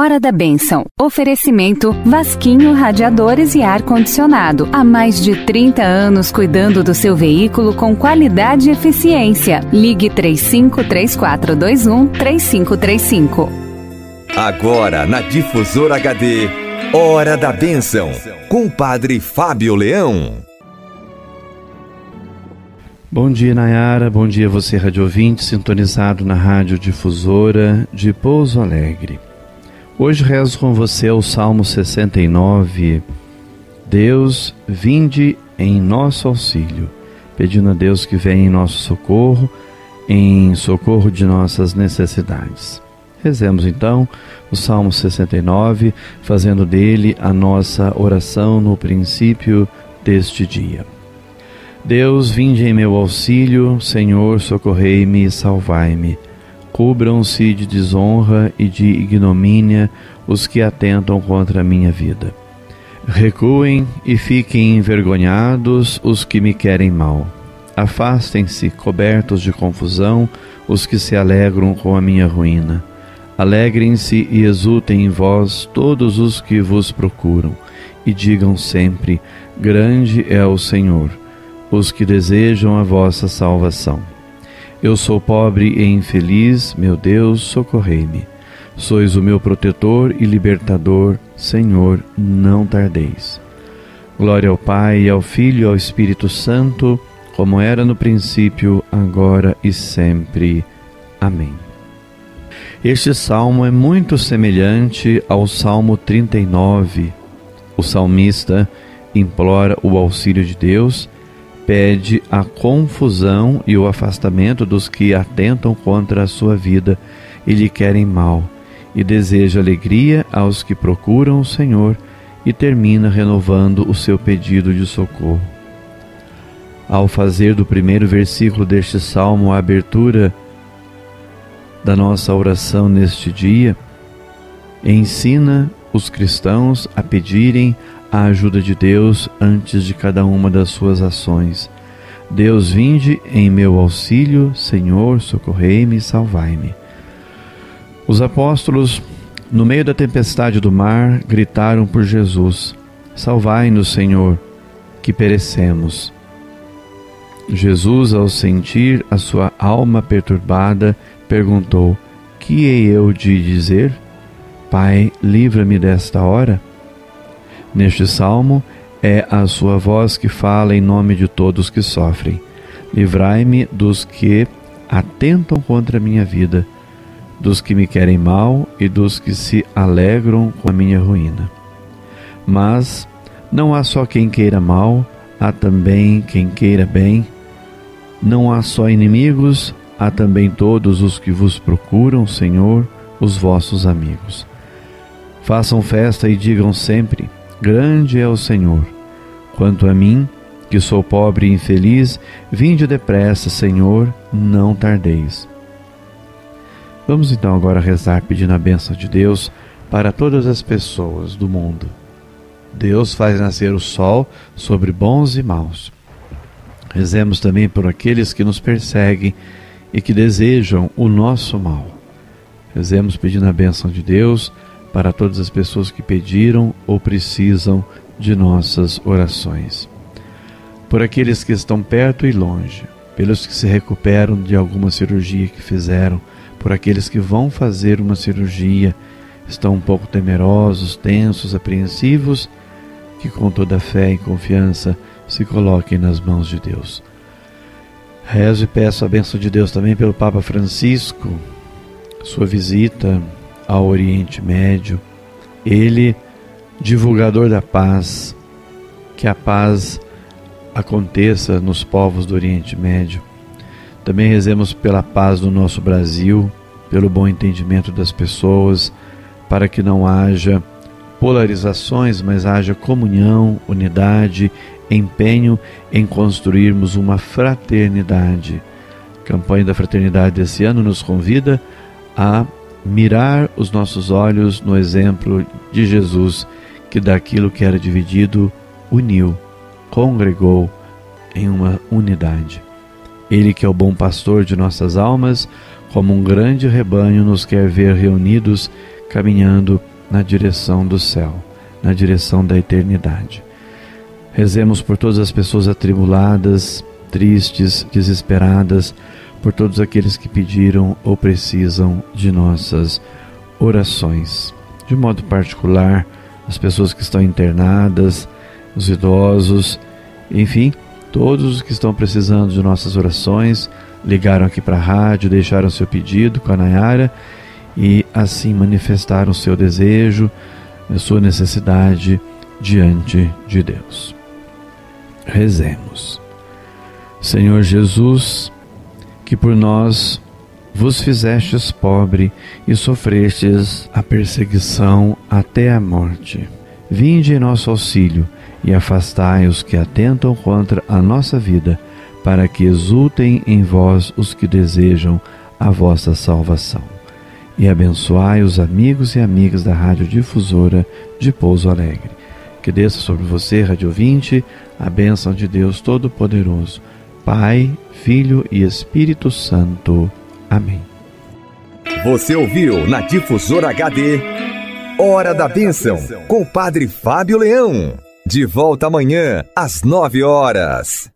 Hora da Bênção. Oferecimento Vasquinho Radiadores e Ar Condicionado. Há mais de 30 anos cuidando do seu veículo com qualidade e eficiência. Ligue 353421 3535. Agora na Difusora HD. Hora da Bênção. Com o Padre Fábio Leão. Bom dia, Nayara. Bom dia, você, rádio ouvinte, sintonizado na Rádio Difusora de Pouso Alegre. Hoje rezo com você o Salmo 69. Deus, vinde em nosso auxílio, pedindo a Deus que venha em nosso socorro, em socorro de nossas necessidades. Rezemos então o Salmo 69, fazendo dele a nossa oração no princípio deste dia. Deus, vinde em meu auxílio, Senhor, socorrei-me e salvai-me. Cubram-se de desonra e de ignomínia os que atentam contra a minha vida. Recuem e fiquem envergonhados os que me querem mal. Afastem-se, cobertos de confusão, os que se alegram com a minha ruína. Alegrem-se e exultem em vós todos os que vos procuram, e digam sempre: Grande é o Senhor, os que desejam a vossa salvação. Eu sou pobre e infeliz, meu Deus, socorrei-me. Sois o meu protetor e libertador, Senhor, não tardeis. Glória ao Pai, ao Filho e ao Espírito Santo, como era no princípio, agora e sempre. Amém. Este salmo é muito semelhante ao Salmo 39. O salmista implora o auxílio de Deus pede a confusão e o afastamento dos que atentam contra a sua vida e lhe querem mal, e deseja alegria aos que procuram o Senhor e termina renovando o seu pedido de socorro. Ao fazer do primeiro versículo deste salmo a abertura da nossa oração neste dia, ensina os cristãos a pedirem a ajuda de Deus antes de cada uma das suas ações. Deus, vinde em meu auxílio, Senhor, socorrei-me e salvai-me. Os apóstolos, no meio da tempestade do mar, gritaram por Jesus: Salvai-nos, Senhor, que perecemos. Jesus, ao sentir a sua alma perturbada, perguntou: Que hei eu de dizer? Pai, livra-me desta hora. Neste salmo, é a sua voz que fala em nome de todos que sofrem. Livrai-me dos que atentam contra a minha vida, dos que me querem mal e dos que se alegram com a minha ruína. Mas não há só quem queira mal, há também quem queira bem. Não há só inimigos, há também todos os que vos procuram, Senhor, os vossos amigos. Façam festa e digam sempre: Grande é o Senhor. Quanto a mim, que sou pobre e infeliz, vinde depressa, Senhor, não tardeis. Vamos então agora rezar pedindo a bênção de Deus para todas as pessoas do mundo. Deus faz nascer o sol sobre bons e maus. Rezemos também por aqueles que nos perseguem e que desejam o nosso mal. Rezemos pedindo a bênção de Deus para todas as pessoas que pediram ou precisam de nossas orações. Por aqueles que estão perto e longe, pelos que se recuperam de alguma cirurgia que fizeram, por aqueles que vão fazer uma cirurgia, estão um pouco temerosos, tensos, apreensivos, que com toda fé e confiança se coloquem nas mãos de Deus. Rezo e peço a bênção de Deus também pelo Papa Francisco, sua visita ao Oriente Médio. Ele, divulgador da paz, que a paz aconteça nos povos do Oriente Médio. Também rezemos pela paz do nosso Brasil, pelo bom entendimento das pessoas, para que não haja polarizações, mas haja comunhão, unidade, empenho em construirmos uma fraternidade. A campanha da fraternidade desse ano nos convida a mirar os nossos olhos no exemplo de Jesus, que daquilo que era dividido, uniu, congregou em uma unidade. Ele, que é o bom pastor de nossas almas, como um grande rebanho, nos quer ver reunidos, caminhando na direção do céu, na direção da eternidade. Rezemos por todas as pessoas atribuladas, tristes, desesperadas, por todos aqueles que pediram ou precisam de nossas orações. De modo particular, as pessoas que estão internadas, os idosos, enfim, todos os que estão precisando de nossas orações, ligaram aqui para a rádio, deixaram seu pedido com a Nayara e assim manifestaram seu desejo, sua necessidade diante de Deus. Rezemos. Senhor Jesus, que por nós vos fizestes pobre e sofrestes a perseguição até a morte. Vinde em nosso auxílio e afastai os que atentam contra a nossa vida, para que exultem em vós os que desejam a vossa salvação. E abençoai os amigos e amigas da Rádio Difusora de Pouso Alegre. Que desça sobre você, Rádio Ouvinte, a bênção de Deus Todo-Poderoso, Pai, Filho e Espírito Santo. Amém. Você ouviu na Difusora HD Hora da Bênção com o Padre Fábio Leão. De volta amanhã às nove horas.